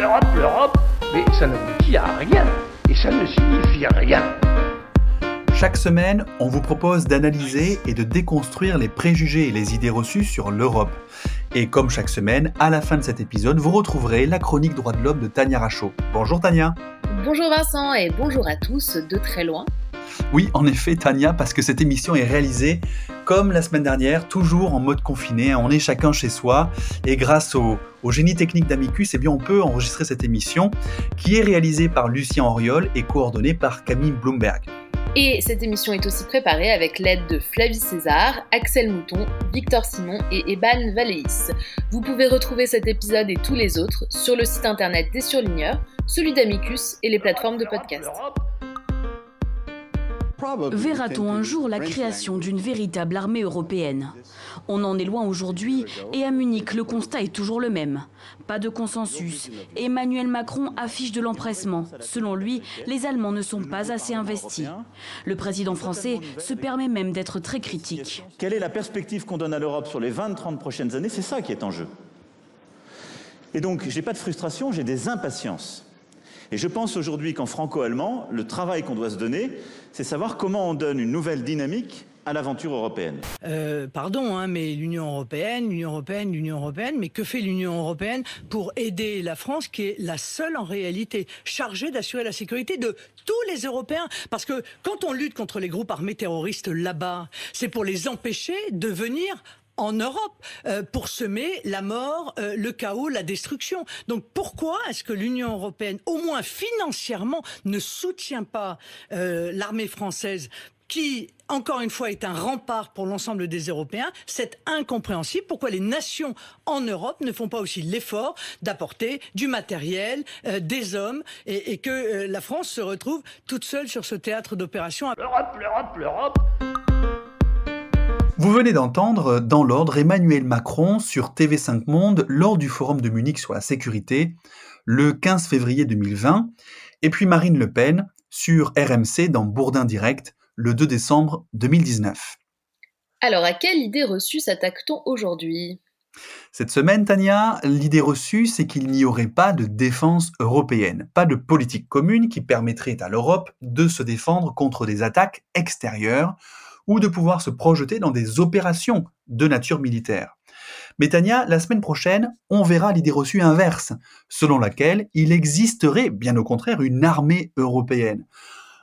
l'Europe, l'Europe, mais ça n'aboutit à rien et ça ne signifie rien. Chaque semaine, on vous propose d'analyser et de déconstruire les préjugés et les idées reçues sur l'Europe. Et comme chaque semaine, à la fin de cet épisode, vous retrouverez la chronique droit de l'homme de Tania Rachaud. Bonjour Tania. Bonjour Vincent et bonjour à tous de très loin. Oui, en effet, Tania, parce que cette émission est réalisée comme la semaine dernière, toujours en mode confiné. On est chacun chez soi et grâce au, génie technique d'Amicus, eh bien, on peut enregistrer cette émission qui est réalisée par Lucien Auriol et coordonnée par Camille Bloomberg. Et cette émission est aussi préparée avec l'aide de Flavie César, Axel Mouton, Victor Simon et Eban Valéis. Vous pouvez retrouver cet épisode et tous les autres sur le site internet des surligneurs, celui d'Amicus et les plateformes de podcast. Verra-t-on un jour la création d'une véritable armée européenne? On en est loin aujourd'hui et à Munich, le constat est toujours le même. Pas de consensus. Emmanuel Macron affiche de l'empressement. Selon lui, les Allemands ne sont pas assez investis. Le président français se permet même d'être très critique. Quelle est la perspective qu'on donne à l'Europe sur les 20-30 prochaines années? C'est ça qui est en jeu. Et donc, j'ai pas de frustration, j'ai des impatiences. Et je pense aujourd'hui qu'en franco-allemand, le travail qu'on doit se donner, c'est savoir comment on donne une nouvelle dynamique à l'aventure européenne. Euh, pardon, hein, mais l'Union européenne, l'Union européenne, l'Union européenne, mais que fait l'Union européenne pour aider la France, qui est la seule en réalité chargée d'assurer la sécurité de tous les Européens? Parce que quand on lutte contre les groupes armés terroristes là-bas, c'est pour les empêcher de venir en Europe euh, pour semer la mort, euh, le chaos, la destruction. Donc pourquoi est-ce que l'Union européenne, au moins financièrement, ne soutient pas euh, l'armée française qui, encore une fois, est un rempart pour l'ensemble des Européens, c'est incompréhensible. Pourquoi les nations en Europe ne font pas aussi l'effort d'apporter du matériel, des hommes, et, que la France se retrouve toute seule sur ce théâtre d'opération? L'Europe, l'Europe, l'Europe vous venez d'entendre dans l'ordre Emmanuel Macron sur TV5 Monde lors du forum de Munich sur la sécurité le 15 février 2020 et puis Marine Le Pen sur RMC dans Bourdin Direct le 2 décembre 2019. Alors à quelle idée reçue s'attaque-t-on aujourd'hui? Cette semaine, Tania, l'idée reçue, c'est qu'il n'y aurait pas de défense européenne, pas de politique commune qui permettrait à l'Europe de se défendre contre des attaques extérieures ou de pouvoir se projeter dans des opérations de nature militaire. Mais Tania, la semaine prochaine, on verra l'idée reçue inverse, selon laquelle il existerait, bien au contraire, une armée européenne.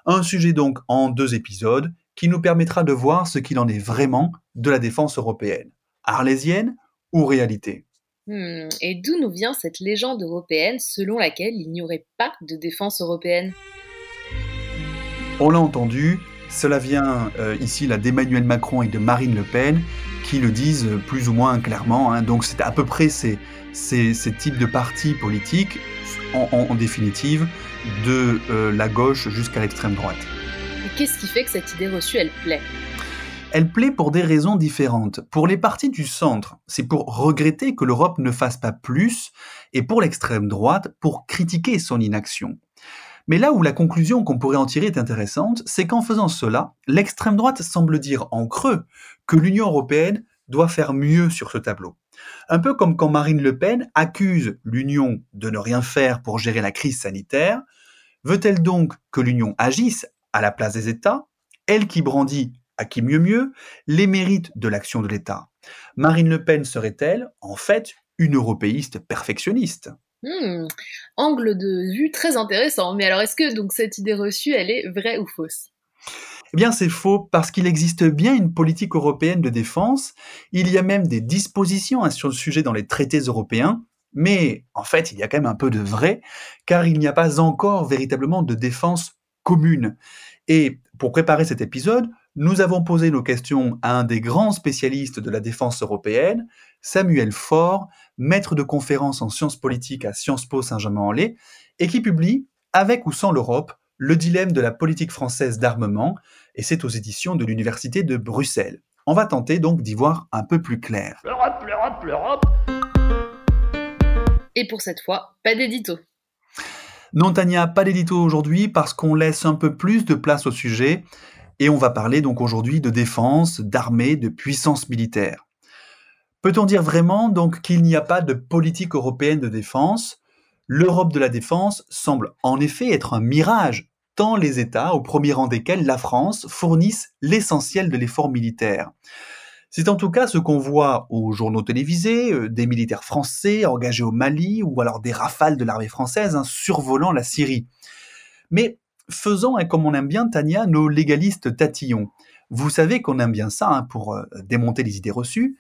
Un sujet donc en deux épisodes qui nous permettra de voir ce qu'il en est vraiment de la défense européenne. Arlésienne ou réalité? Hmm, Et d'où nous vient cette légende européenne selon laquelle il n'y aurait pas de défense européenne? On l'a entendu, cela vient euh, ici là d'Emmanuel Macron et de Marine Le Pen qui le disent plus ou moins clairement. Hein. Donc c'est à peu près ces, ces, types de partis politiques, en, définitive, de euh, la gauche jusqu'à l'extrême droite. Et qu'est-ce qui fait que cette idée reçue, elle plaît? Elle plaît pour des raisons différentes. Pour les partis du centre, c'est pour regretter que l'Europe ne fasse pas plus, et pour l'extrême droite, pour critiquer son inaction. Mais là où la conclusion qu'on pourrait en tirer est intéressante, c'est qu'en faisant cela, l'extrême droite semble dire en creux que l'Union européenne doit faire mieux sur ce tableau. Un peu comme quand Marine Le Pen accuse l'Union de ne rien faire pour gérer la crise sanitaire, veut-elle donc que l'Union agisse à la place des États, elle qui brandit à qui mieux mieux les mérites de l'action de l'État? Marine Le Pen serait-elle, en fait, une européiste perfectionniste? Hmm, angle de vue très intéressant. Mais alors, est-ce que cette idée reçue, elle est vraie ou fausse? Eh bien, c'est faux parce qu'il existe bien une politique européenne de défense. Il y a même des dispositions hein, sur le sujet dans les traités européens. Mais en fait, il y a quand même un peu de vrai, car il n'y a pas encore véritablement de défense commune. Et pour préparer cet épisode, nous avons posé nos questions à un des grands spécialistes de la défense européenne, Samuel Faure, maître de conférences en sciences politiques à Sciences Po Saint-Germain-en-Laye, et qui publie Avec ou sans l'Europe, le dilemme de la politique française d'armement, et c'est aux éditions de l'Université de Bruxelles. On va tenter donc d'y voir un peu plus clair. L'Europe, l'Europe, l'Europe Et pour cette fois, pas d'édito. Non, Tania, pas d'édito aujourd'hui parce qu'on laisse un peu plus de place au sujet et on va parler donc aujourd'hui de défense, d'armée, de puissance militaire. Peut-on dire vraiment donc qu'il n'y a pas de politique européenne de défense? L'Europe de la défense semble en effet être un mirage, tant les États, au premier rang desquels la France, fournissent l'essentiel de l'effort militaire. C'est en tout cas ce qu'on voit aux journaux télévisés, euh, des militaires français engagés au Mali ou alors des rafales de l'armée française hein, survolant la Syrie. Mais faisons, hein, comme on aime bien, Tania, nos légalistes tatillons. Vous savez qu'on aime bien ça hein, pour euh, démonter les idées reçues.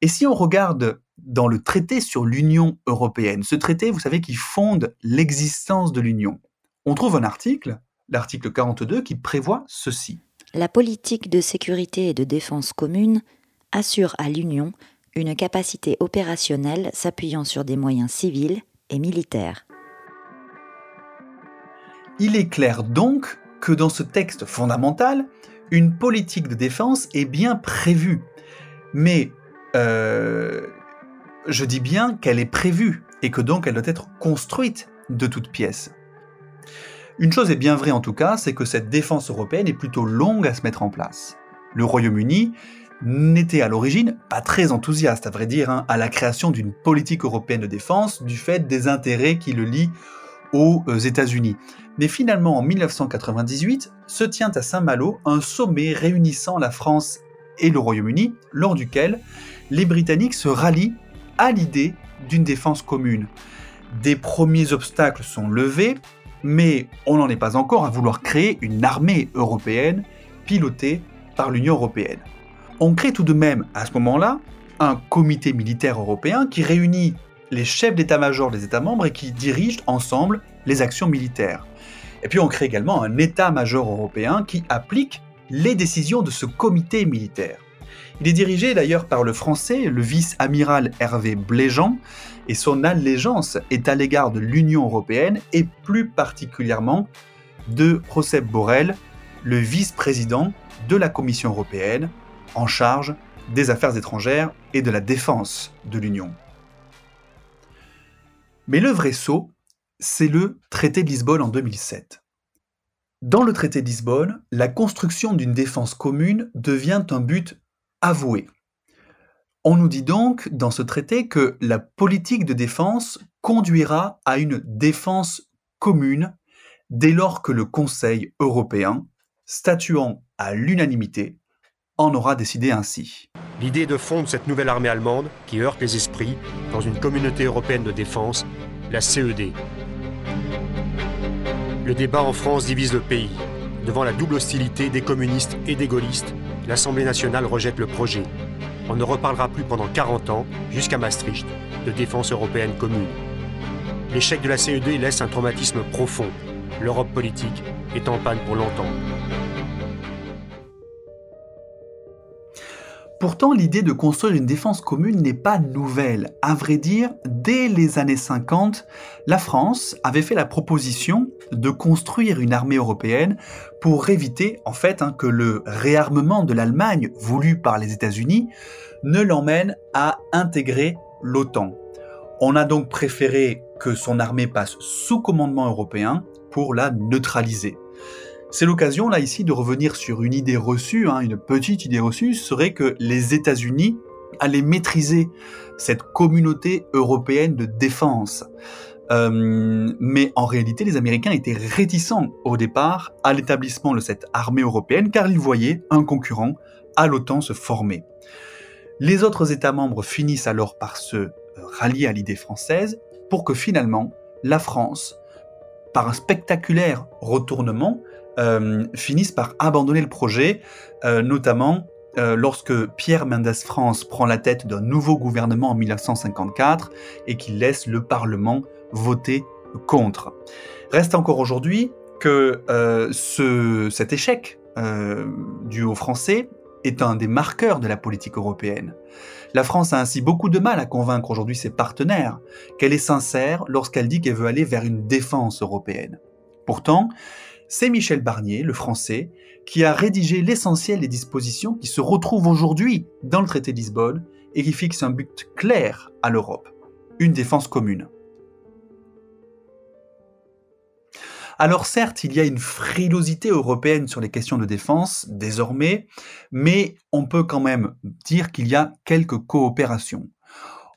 Et si on regarde dans le traité sur l'Union européenne, ce traité, vous savez, qui fonde l'existence de l'Union, on trouve un article, l'article 42, qui prévoit ceci. La politique de sécurité et de défense commune assure à l'Union une capacité opérationnelle s'appuyant sur des moyens civils et militaires. Il est clair donc que dans ce texte fondamental, une politique de défense est bien prévue. Mais euh, je dis bien qu'elle est prévue et que donc elle doit être construite de toutes pièces. Une chose est bien vraie en tout cas, c'est que cette défense européenne est plutôt longue à se mettre en place. Le Royaume-Uni n'était à l'origine pas très enthousiaste, à vrai dire, hein, à la création d'une politique européenne de défense du fait des intérêts qui le lient aux euh, États-Unis. Mais finalement, en 1998, se tient à Saint-Malo un sommet réunissant la France et le Royaume-Uni, lors duquel les Britanniques se rallient à l'idée d'une défense commune. Des premiers obstacles sont levés, mais on n'en est pas encore à vouloir créer une armée européenne pilotée par l'Union européenne. On crée tout de même à ce moment-là un comité militaire européen qui réunit les chefs d'état-major des États membres et qui dirigent ensemble les actions militaires. Et puis on crée également un état-major européen qui applique les décisions de ce comité militaire. Il est dirigé d'ailleurs par le français, le vice-amiral Hervé Bléjean, et son allégeance est à l'égard de l'Union européenne et plus particulièrement de Josep Borrell, le vice-président de la Commission européenne en charge des affaires étrangères et de la défense de l'Union. Mais le vrai saut, c'est le traité de Lisbonne en 2007. Dans le traité de Lisbonne, la construction d'une défense commune devient un but avoué. On nous dit donc dans ce traité que la politique de défense conduira à une défense commune dès lors que le Conseil européen, statuant à l'unanimité, en aura décidé ainsi. L'idée de fondre cette nouvelle armée allemande, qui heurte les esprits, dans une communauté européenne de défense, la CED. Le débat en France divise le pays. Devant la double hostilité des communistes et des gaullistes, l'Assemblée nationale rejette le projet. On ne reparlera plus pendant 40 ans, jusqu'à Maastricht, de défense européenne commune. L'échec de la CED laisse un traumatisme profond. L'Europe politique est en panne pour longtemps. Pourtant, l'idée de construire une défense commune n'est pas nouvelle. À vrai dire, dès les années 50, la France avait fait la proposition de construire une armée européenne pour éviter, en fait, hein, que le réarmement de l'Allemagne, voulu par les États-Unis, ne l'emmène à intégrer l'OTAN. On a donc préféré que son armée passe sous commandement européen pour la neutraliser. C'est l'occasion là ici de revenir sur une idée reçue, hein, une petite idée reçue, serait que les États-Unis allaient maîtriser cette communauté européenne de défense. Euh, mais en réalité, les Américains étaient réticents au départ à l'établissement de cette armée européenne car ils voyaient un concurrent à l'OTAN se former. Les autres États membres finissent alors par se rallier à l'idée française pour que finalement la France, par un spectaculaire retournement, finissent par abandonner le projet, euh, notamment euh, lorsque Pierre Mendès France prend la tête d'un nouveau gouvernement en 1954 et qu'il laisse le Parlement voter contre. Reste encore aujourd'hui que ce, cet échec dû aux Français est un des marqueurs de la politique européenne. La France a ainsi beaucoup de mal à convaincre aujourd'hui ses partenaires qu'elle est sincère lorsqu'elle dit qu'elle veut aller vers une défense européenne. Pourtant, c'est Michel Barnier, le français, qui a rédigé l'essentiel des dispositions qui se retrouvent aujourd'hui dans le traité de Lisbonne et qui fixe un but clair à l'Europe, une défense commune. Alors certes, il y a une frilosité européenne sur les questions de défense désormais, mais on peut quand même dire qu'il y a quelques coopérations.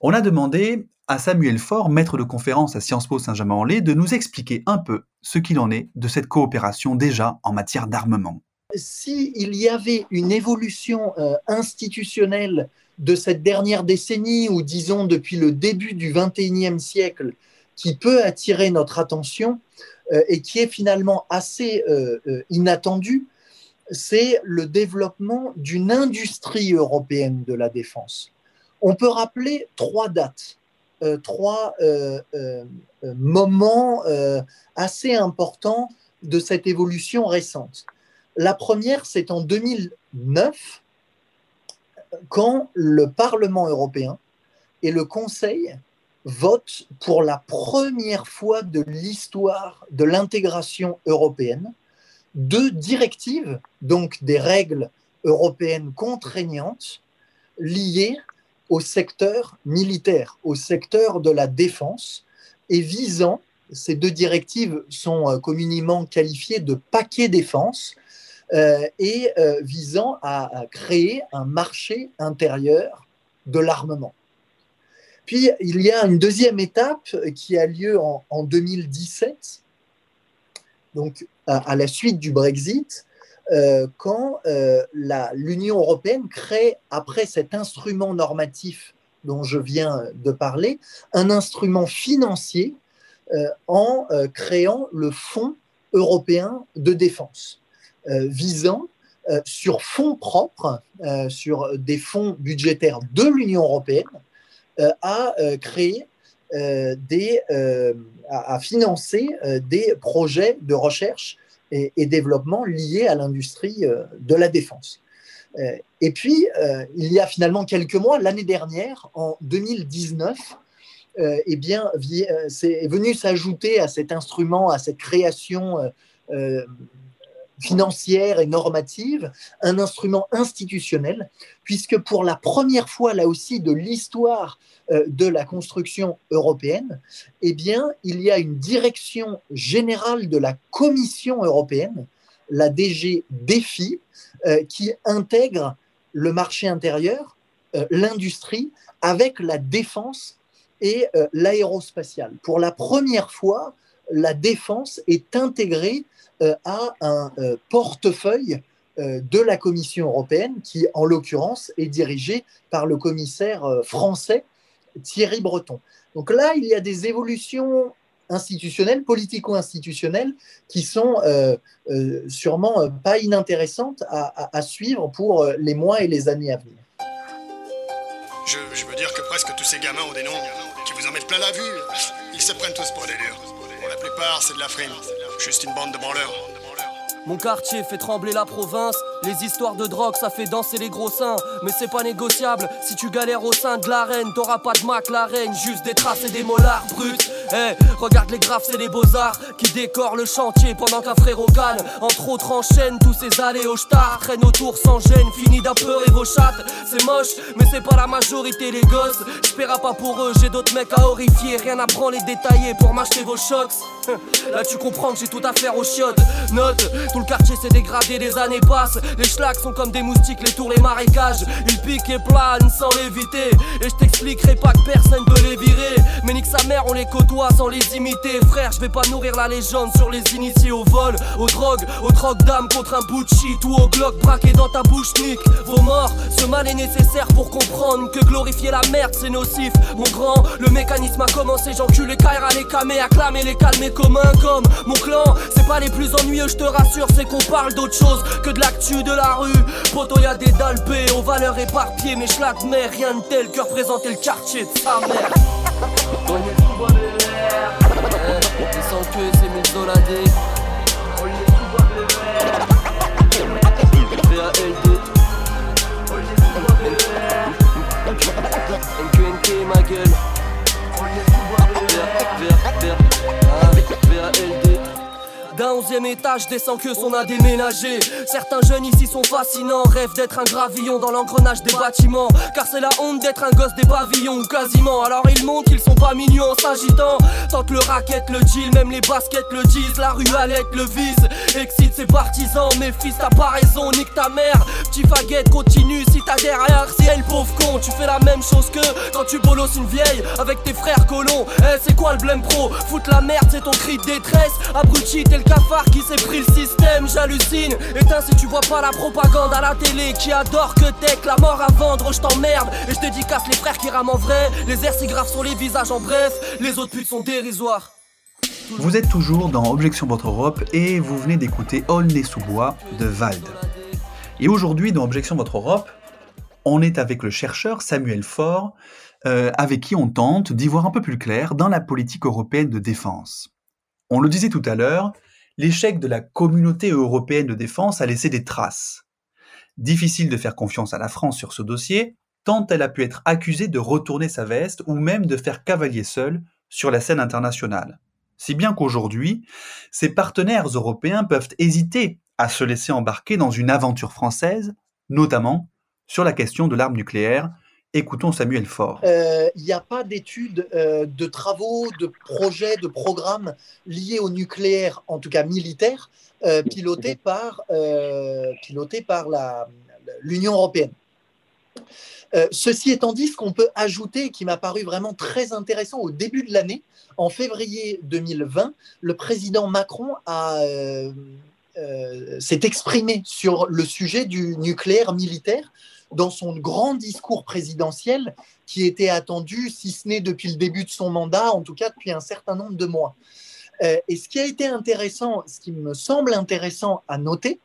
On a demandé à Samuel Faure, maître de conférence à Sciences Po Saint-Germain-en-Laye, de nous expliquer un peu ce qu'il en est de cette coopération déjà en matière d'armement. S'il y avait une évolution euh, institutionnelle de cette dernière décennie, ou disons depuis le début du XXIe siècle, qui peut attirer notre attention euh, et qui est finalement assez euh, inattendue, c'est le développement d'une industrie européenne de la défense. On peut rappeler trois dates, trois moments assez importants de cette évolution récente. La première, c'est en 2009, quand le Parlement européen et le Conseil votent pour la première fois de l'histoire de l'intégration européenne deux directives, donc des règles européennes contraignantes liées au secteur militaire, au secteur de la défense, et visant, ces deux directives sont euh, communément qualifiées de paquets défense, euh, et euh, visant à, créer un marché intérieur de l'armement. Puis il y a une deuxième étape qui a lieu en, 2017, donc à, la suite du Brexit, euh, quand l'Union européenne crée, après cet instrument normatif dont je viens de parler, un instrument financier en créant le Fonds européen de défense. Euh, visant euh, sur fonds propres, euh, sur des fonds budgétaires de l'Union européenne, à créer des, à, financer des projets de recherche et, développement liés à l'industrie de la défense. et puis, il y a finalement quelques mois, l'année dernière, en 2019, eh bien, c'est venu s'ajouter à cet instrument, à cette création financière et normative, un instrument institutionnel, puisque pour la première fois, là aussi, de l'histoire euh, de la construction européenne, eh bien, il y a une direction générale de la Commission européenne, la DG DEFI, euh, qui intègre le marché intérieur, euh, l'industrie, avec la défense et l'aérospatiale. Pour la première fois, la défense est intégrée à un euh, portefeuille euh, de la Commission européenne qui, en l'occurrence, est dirigé par le commissaire français Thierry Breton. Donc là, il y a des évolutions institutionnelles, politico-institutionnelles, qui sont sûrement pas inintéressantes à, suivre pour les mois et les années à venir. Je, je, veux dire que presque tous ces gamins ont des noms qui vous en mettent plein la vue. Ils se prennent tous pour des durs. Pour la plupart, c'est de la frime. Juste une bande de branleurs. Mon quartier fait trembler la province. Les histoires de drogue, ça fait danser les gros seins. Mais c'est pas négociable. Si tu galères au sein de l'arène, t'auras pas de Mac, la reine. Juste des traces et des molars bruts. Eh, regarde les graphes, c'est les beaux-arts qui décorent le chantier pendant qu'un frérot calme. Entre autres, enchaîne tous ces allées au star. Traîne autour sans gêne, fini peu vos chattes. C'est moche, mais c'est pas la majorité, les gosses. J'paiera pas pour eux, j'ai d'autres mecs à horrifier. Rien à prendre les détailler pour m'acheter vos chocs. Là, tu comprends que j'ai tout à faire aux chiottes. Note, tout le quartier s'est dégradé, des années passent. Les schlags sont comme des moustiques, les tours, les marécages. Ils piquent et planent sans l'éviter. Et je t'expliquerai pas que personne peut les virer. Mais nique sa mère, on les côtoie sans les imiter. Frère, je vais pas nourrir la légende sur les initiés au vol, aux drogues, aux drogues d'âme contre un bout de shit ou au glock braqué dans ta bouche, nique. Vos morts, ce mal est nécessaire pour comprendre que glorifier la merde c'est nocif. Mon grand, le mécanisme a commencé, j'encule les Kaira, les camés, acclamer les calmer comme un comme mon clan. C'est pas les plus ennuyeux, je te rassure, c'est qu'on parle d'autre chose que de l'actu de la rue. Poto, y a des dalpés aux valeurs éparpillées, mais je l'admets, rien de tel que représenter le quartier de sa mère. Doladés. On l'air, VALD. On bon de D'un onzième étage, descend que son a déménagé. Certains jeunes ici sont fascinants, rêvent d'être un gravillon dans l'engrenage des bâtiments. Car c'est la honte d'être un gosse des pavillons, ou quasiment. Alors ils montrent qu'ils sont pas mignons en s'agitant. Tant que le racket le deal, même les baskets le disent, la rue Alec le vise. Excite ses partisans, mes fils, t'as pas raison, nique ta mère. Petit faguette, continue si t'as derrière, si elle pauvre con, tu fais la même chose que quand tu bolosses une vieille avec tes frères colons. Eh, c'est quoi le blême pro? Foutre la merde, c'est ton cri de détresse. Abruti, t'es le cafard qui s'est pris le système, j'hallucine. Éteins si tu vois pas la propagande à la télé qui adore que t'es la mort à vendre, je t'emmerde. Et je dédicace les frères qui rament en vrai. Les airs si graves sur les visages en bref, les autres putes sont dérisoires. Vous êtes toujours dans Objection Votre Europe et vous venez d'écouter Aulnay sous bois de Vald. Et aujourd'hui, dans Objection Votre Europe, on est avec le chercheur Samuel Faure, euh, avec qui on tente d'y voir un peu plus clair dans la politique européenne de défense. On le disait tout à l'heure, l'échec de la communauté européenne de défense a laissé des traces. Difficile de faire confiance à la France sur ce dossier, tant elle a pu être accusée de retourner sa veste ou même de faire cavalier seul sur la scène internationale. Si bien qu'aujourd'hui, ses partenaires européens peuvent hésiter à se laisser embarquer dans une aventure française, notamment sur la question de l'arme nucléaire. Écoutons Samuel Faure. Euh, il n'y a pas d'études, euh, de travaux, de projets, de programmes liés au nucléaire, en tout cas militaire, euh, pilotés par, pilotés par l'Union européenne. ceci étant dit, ce qu'on peut ajouter, qui m'a paru vraiment très intéressant au début de l'année, en février 2020, le président Macron s'est exprimé sur le sujet du nucléaire militaire dans son grand discours présidentiel qui était attendu, si ce n'est depuis le début de son mandat, en tout cas depuis un certain nombre de mois. Euh, et ce qui a été intéressant, ce qui me semble intéressant à noter,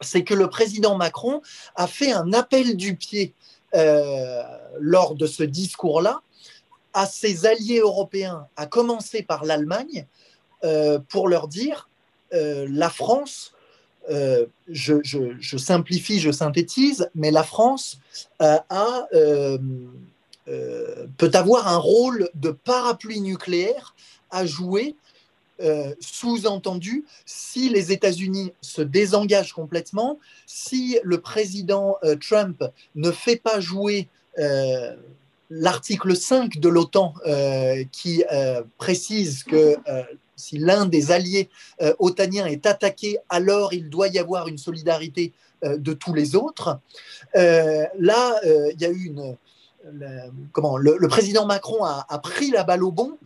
c'est que le président Macron a fait un appel du pied euh, lors de ce discours-là à ses alliés européens, à commencer par l'Allemagne, euh, pour leur dire la France euh, je, simplifie, je synthétise, mais la France euh, euh, peut avoir un rôle de parapluie nucléaire à jouer, sous-entendu, si les États-Unis se désengagent complètement, si le président Trump ne fait pas jouer l'article 5 de l'OTAN qui précise que si l'un des alliés euh, otaniens est attaqué, alors il doit y avoir une solidarité euh, de tous les autres. Euh, là, il y a eu une. comment, le, président Macron a, pris la balle au bon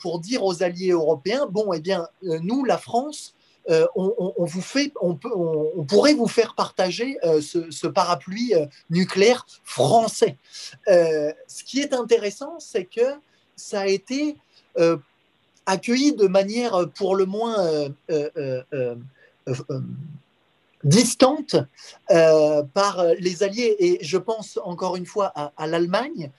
pour dire aux alliés européens bon, eh bien, nous, la France, on, vous fait, on, peut, on, pourrait vous faire partager ce, ce, parapluie nucléaire français. ce qui est intéressant, c'est que ça a été accueilli de manière euh, pour le moins euh, euh, distante par les Alliés. Et je pense encore une fois à, l'Allemagne,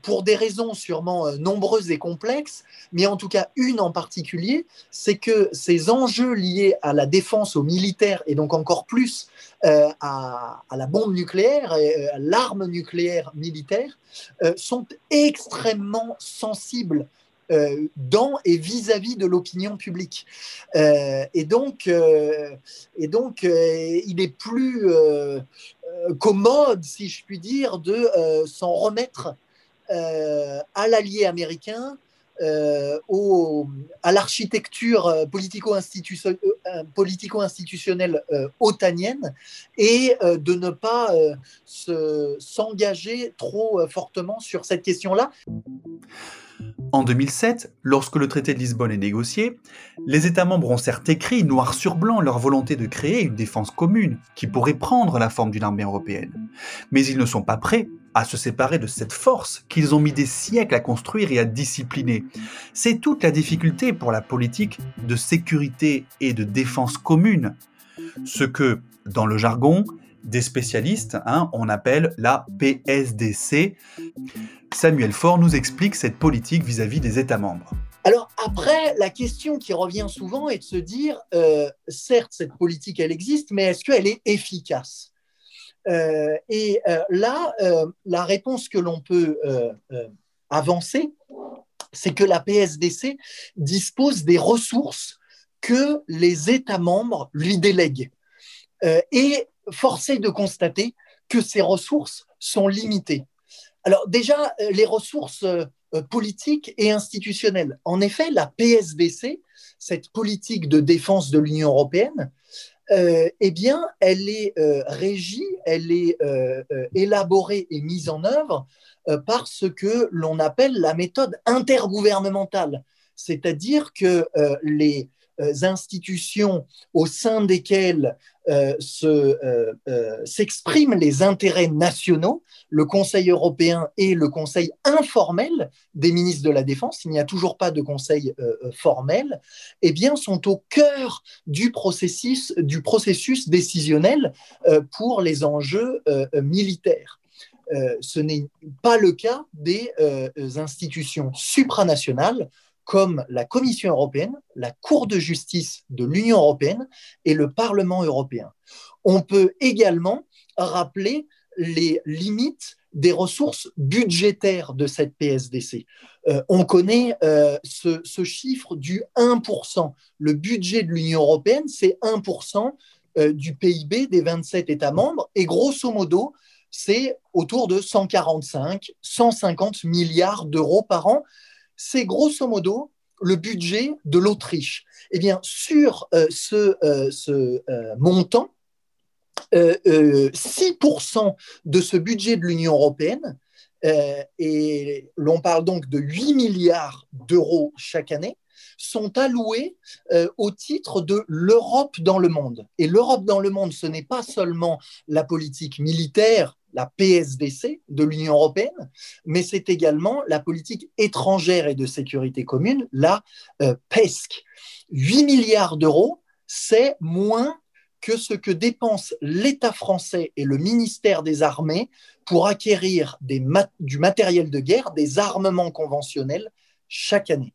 pour des raisons sûrement nombreuses et complexes, mais en tout cas une en particulier, c'est que ces enjeux liés à la défense, aux militaires, et donc encore plus à, la bombe nucléaire et à l'arme nucléaire militaire, sont extrêmement sensibles euh, dans et vis-à-vis de l'opinion publique. Euh, et donc, euh, et donc il est plus commode, si je puis dire, de s'en remettre à l'allié américain. Au, à l'architecture politico-institutionnelle otanienne et de ne pas s'engager trop fortement sur cette question-là. En 2007, lorsque le traité de Lisbonne est négocié, les États membres ont certes écrit noir sur blanc leur volonté de créer une défense commune qui pourrait prendre la forme d'une armée européenne. Mais ils ne sont pas prêts à se séparer de cette force qu'ils ont mis des siècles à construire et à discipliner. C'est toute la difficulté pour la politique de sécurité et de défense commune. Ce que, dans le jargon, des spécialistes, hein, on appelle la PSDC. Samuel Faure nous explique cette politique vis-à-vis des États membres. Alors après, la question qui revient souvent est de se dire, euh, certes, cette politique, elle existe, mais est-ce qu'elle est efficace? Euh, Et euh, là, la réponse que l'on peut avancer, c'est que la PSDC dispose des ressources que les États membres lui délèguent. et forcé de constater que ces ressources sont limitées. Alors déjà, les ressources politiques et institutionnelles. En effet, la PSDC, cette politique de défense de l'Union européenne, euh, eh bien, elle est euh, régie, elle est euh, élaborée et mise en œuvre par ce que l'on appelle la méthode intergouvernementale, c'est-à-dire que les institutions au sein desquelles s'expriment les intérêts nationaux, le Conseil européen et le Conseil informel des ministres de la Défense, il n'y a toujours pas de Conseil formel, eh bien, sont au cœur du processus, du processus décisionnel pour les enjeux militaires. ce n'est pas le cas des institutions supranationales comme la Commission européenne, la Cour de justice de l'Union européenne et le Parlement européen. On peut également rappeler les limites des ressources budgétaires de cette PSDC. Euh, on connaît euh, ce, chiffre du 1%. Le budget de l'Union européenne, c'est 1% euh, du PIB des 27 États membres et grosso modo, c'est autour de 145, 150 milliards d'euros par an c'est grosso modo le budget de l'Autriche. Eh bien, sur euh, ce, euh, euh, montant, 6% de ce budget de l'Union européenne, et l'on parle donc de 8 milliards d'euros chaque année, sont alloués au titre de l'Europe dans le monde. Et l'Europe dans le monde, ce n'est pas seulement la politique militaire la PSDC de l'Union européenne, mais c'est également la politique étrangère et de sécurité commune, la euh, PESC. 8 milliards d'euros, c'est moins que ce que dépensent l'État français et le ministère des Armées pour acquérir du matériel de guerre, des armements conventionnels chaque année.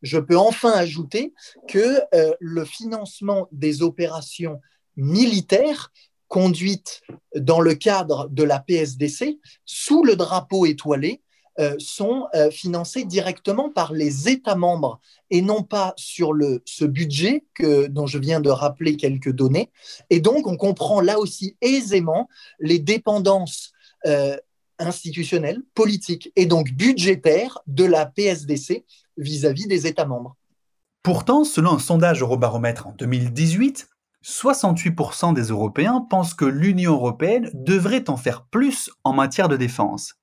Je peux enfin ajouter que euh, le financement des opérations militaires conduites dans le cadre de la PSDC sous le drapeau étoilé euh, sont euh, financées directement par les États membres et non pas sur ce budget dont je viens de rappeler quelques données. Et donc, on comprend là aussi aisément les dépendances euh, institutionnelles, politiques et donc budgétaires de la PSDC vis-à-vis -vis des États membres. Pourtant, selon un sondage Eurobaromètre en 2018, 68% des Européens pensent que l'Union européenne devrait en faire plus en matière de défense.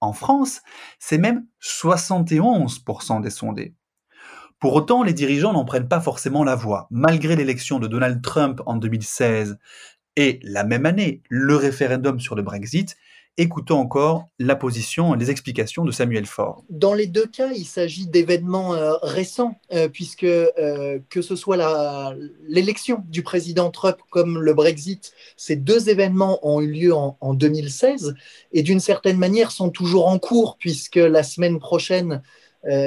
En France, c'est même 71% des sondés. Pour autant, les dirigeants n'en prennent pas forcément la voie. Malgré l'élection de Donald Trump en 2016 et la même année, le référendum sur le Brexit, Écoutons encore la position et les explications de Samuel Faure. Dans les deux cas, il s'agit d'événements euh, récents, euh, puisque euh, que ce soit l'élection du président Trump comme le Brexit, ces deux événements ont eu lieu en, en 2016 et d'une certaine manière sont toujours en cours, puisque la semaine prochaine,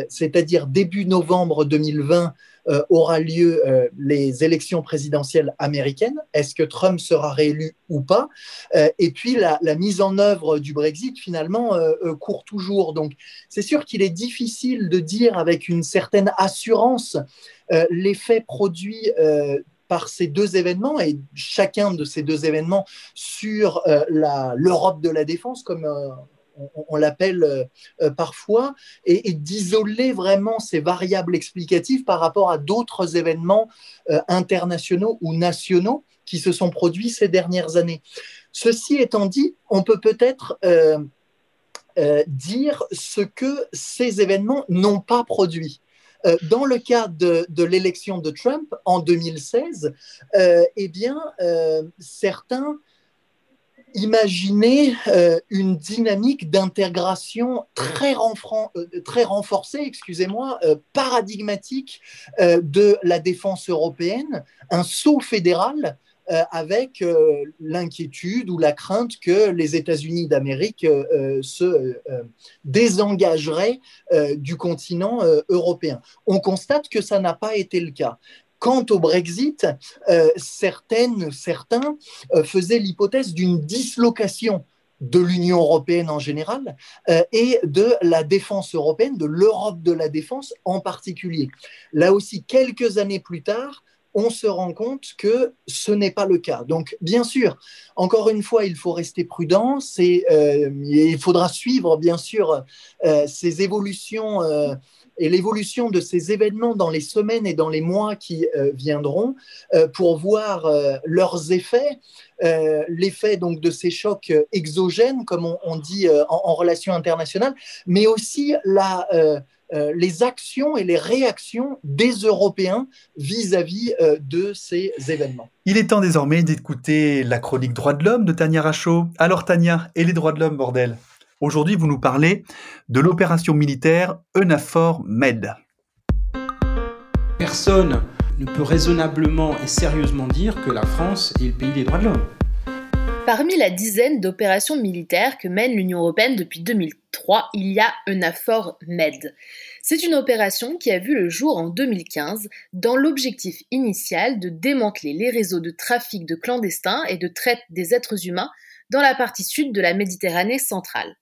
c'est-à-dire début novembre 2020, euh, aura lieu euh, les élections présidentielles américaines. Est-ce que Trump sera réélu ou pas? Euh, Et puis la, mise en œuvre du Brexit, finalement, court toujours. Donc c'est sûr qu'il est difficile de dire avec une certaine assurance l'effet produit par ces deux événements et chacun de ces deux événements sur l'Europe de la défense, comme on, l'appelle euh, euh, parfois, et, d'isoler vraiment ces variables explicatives par rapport à d'autres événements euh, internationaux ou nationaux qui se sont produits ces dernières années. Ceci étant dit, on peut peut-être dire ce que ces événements n'ont pas produit. dans le cas de, l'élection de Trump en 2016, eh bien, certains Imaginez euh, une dynamique d'intégration très, euh, renforcée, excusez-moi, euh, paradigmatique de la défense européenne, un saut fédéral avec l'inquiétude ou la crainte que les États-Unis d'Amérique se désengageraient du continent européen. On constate que ça n'a pas été le cas. Quant au Brexit, euh, certaines, certains euh, faisaient l'hypothèse d'une dislocation de l'Union européenne en général euh, et de la défense européenne, de l'Europe de la défense en particulier. Là aussi, quelques années plus tard, on se rend compte que ce n'est pas le cas. Donc, bien sûr, encore une fois, il faut rester prudent. Il faudra suivre, bien sûr, ces évolutions et l'évolution de ces événements dans les semaines et dans les mois qui viendront pour voir leurs effets, l'effet donc de ces chocs exogènes, comme on, dit en, relations internationales, mais aussi la euh, les actions et les réactions des Européens vis-à-vis euh, de ces événements. Il est temps désormais d'écouter la chronique Droits de l'homme de Tania Rachaud. Alors Tania, et les droits de l'homme, bordel? Aujourd'hui, vous nous parlez de l'opération militaire EUNAFOR Med. Personne ne peut raisonnablement et sérieusement dire que la France est le pays des droits de l'homme. Parmi la dizaine d'opérations militaires que mène l'Union européenne depuis 2003, il y a EUNAFOR Med. C'est une opération qui a vu le jour en 2015 dans l'objectif initial de démanteler les réseaux de trafic de clandestins et de traite des êtres humains dans la partie sud de la Méditerranée centrale.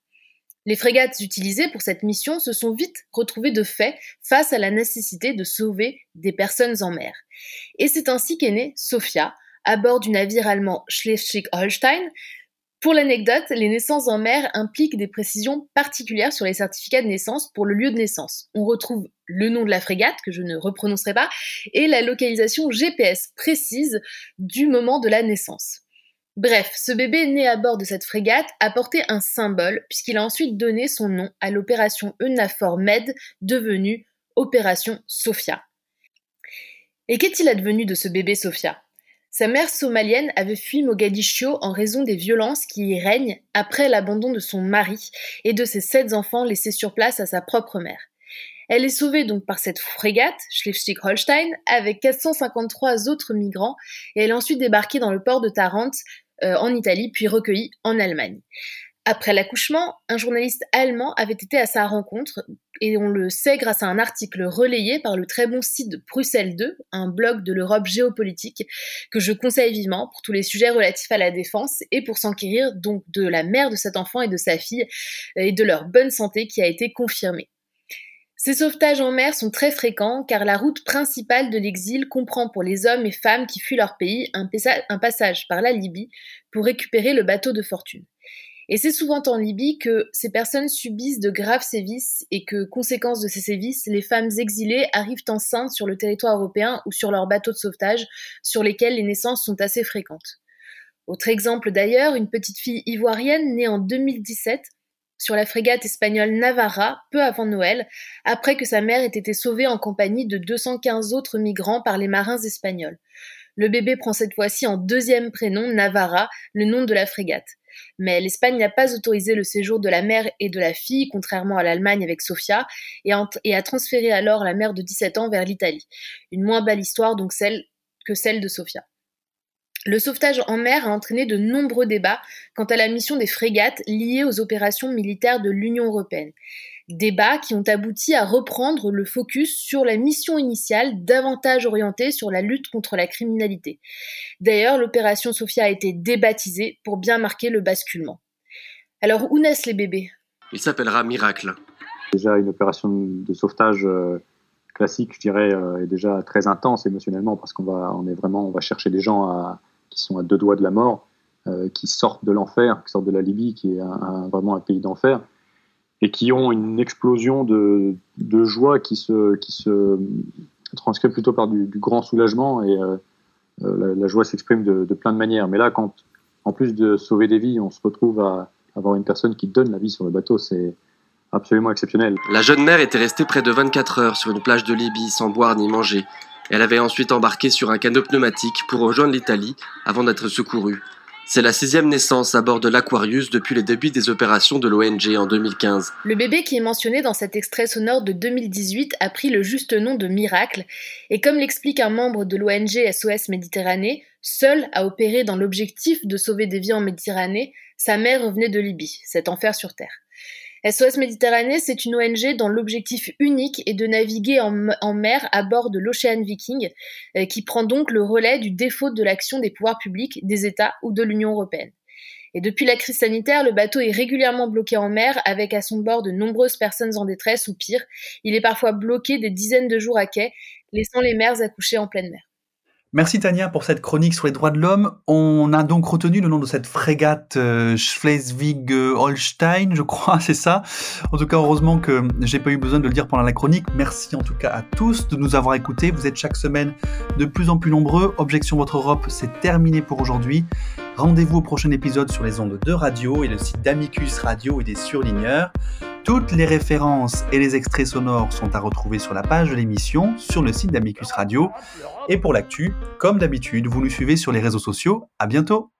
Les frégates utilisées pour cette mission se sont vite retrouvées de fait face à la nécessité de sauver des personnes en mer. Et c'est ainsi qu'est née Sophia, à bord du navire allemand Schleswig-Holstein. Pour l'anecdote, les naissances en mer impliquent des précisions particulières sur les certificats de naissance pour le lieu de naissance. On retrouve le nom de la frégate, que je ne reprononcerai pas, et la localisation GPS précise du moment de la naissance. Bref, ce bébé né à bord de cette frégate a porté un symbole puisqu'il a ensuite donné son nom à l'opération EUNAFOR Med devenue Opération Sophia. Et qu'est-il advenu de ce bébé Sophia? Sa mère somalienne avait fui Mogadiscio en raison des violences qui y règnent après l'abandon de son mari et de ses sept enfants laissés sur place à sa propre mère. Elle est sauvée donc par cette frégate, Schleswig-Holstein, avec 453 autres migrants, et elle est ensuite débarquée dans le port de Tarente, euh, en Italie, puis recueillie en Allemagne. Après l'accouchement, un journaliste allemand avait été à sa rencontre, et on le sait grâce à un article relayé par le très bon site Bruxelles 2, un blog de l'Europe géopolitique, que je conseille vivement pour tous les sujets relatifs à la défense et pour s'enquérir donc de la mère de cet enfant et de sa fille et de leur bonne santé qui a été confirmée. Ces sauvetages en mer sont très fréquents car la route principale de l'exil comprend pour les hommes et femmes qui fuient leur pays un, passage par la Libye pour récupérer le bateau de fortune. Et c'est souvent en Libye que ces personnes subissent de graves sévices et que, conséquence de ces sévices, les femmes exilées arrivent enceintes sur le territoire européen ou sur leurs bateaux de sauvetage, sur lesquels les naissances sont assez fréquentes. Autre exemple d'ailleurs, une petite fille ivoirienne née en 2017 sur la frégate espagnole Navarra peu avant Noël, après que sa mère ait été sauvée en compagnie de 215 autres migrants par les marins espagnols. Le bébé prend cette fois-ci en deuxième prénom Navarra, le nom de la frégate. Mais l'Espagne n'a pas autorisé le séjour de la mère et de la fille, contrairement à l'Allemagne avec Sofia, et, a transféré alors la mère de 17 ans vers l'Italie. Une moins belle histoire donc celle que celle de Sofia. Le sauvetage en mer a entraîné de nombreux débats quant à la mission des frégates liées aux opérations militaires de l'Union européenne. Débats qui ont abouti à reprendre le focus sur la mission initiale davantage orientée sur la lutte contre la criminalité. D'ailleurs, l'opération Sophia a été débaptisée pour bien marquer le basculement. Alors où naissent les bébés? Il s'appellera Miracle. Déjà une opération de sauvetage euh, classique, je dirais, euh, est déjà très intense émotionnellement parce qu'on va, on est vraiment, on va chercher des gens à, qui sont à deux doigts de la mort, euh, qui sortent de l'enfer, qui sortent de la Libye, qui est vraiment un pays d'enfer, et qui ont une explosion de, joie qui se, qui se transcrit plutôt par du, grand soulagement, et euh, euh, la, joie s'exprime de, de, plein de manières. Mais là, quand, en plus de sauver des vies, on se retrouve à avoir une personne qui donne la vie sur le bateau, c'est absolument exceptionnel. La jeune mère était restée près de 24 heures sur une plage de Libye sans boire ni manger. Elle avait ensuite embarqué sur un canot pneumatique pour rejoindre l'Italie avant d'être secourue. C'est la sixième naissance à bord de l'Aquarius depuis les débuts des opérations de l'ONG en 2015. Le bébé qui est mentionné dans cet extrait sonore de 2018 a pris le juste nom de Miracle, et comme l'explique un membre de l'ONG SOS Méditerranée, seul à opérer dans l'objectif de sauver des vies en Méditerranée, sa mère revenait de Libye, cet enfer sur Terre. SOS Méditerranée, c'est une ONG dont l'objectif unique est de naviguer en, mer à bord de l'Ocean Viking, euh, qui prend donc le relais du défaut de l'action des pouvoirs publics, des États ou de l'Union européenne. Et depuis la crise sanitaire, le bateau est régulièrement bloqué en mer avec à son bord de nombreuses personnes en détresse ou pire, il est parfois bloqué des dizaines de jours à quai, laissant les mers accoucher en pleine mer. Merci Tania pour cette chronique sur les droits de l'homme. On a donc retenu le nom de cette frégate euh, Schleswig-Holstein, je crois, c'est ça. En tout cas, heureusement que j'ai pas eu besoin de le dire pendant la chronique. Merci en tout cas à tous de nous avoir écoutés. Vous êtes chaque semaine de plus en plus nombreux. Objection Votre Europe, c'est terminé pour aujourd'hui. Rendez-vous au prochain épisode sur les ondes de radio et le site d'Amicus Radio et des surligneurs. Toutes les références et les extraits sonores sont à retrouver sur la page de l'émission, sur le site d'Amicus Radio. Et pour l'actu, comme d'habitude, vous nous suivez sur les réseaux sociaux. À bientôt!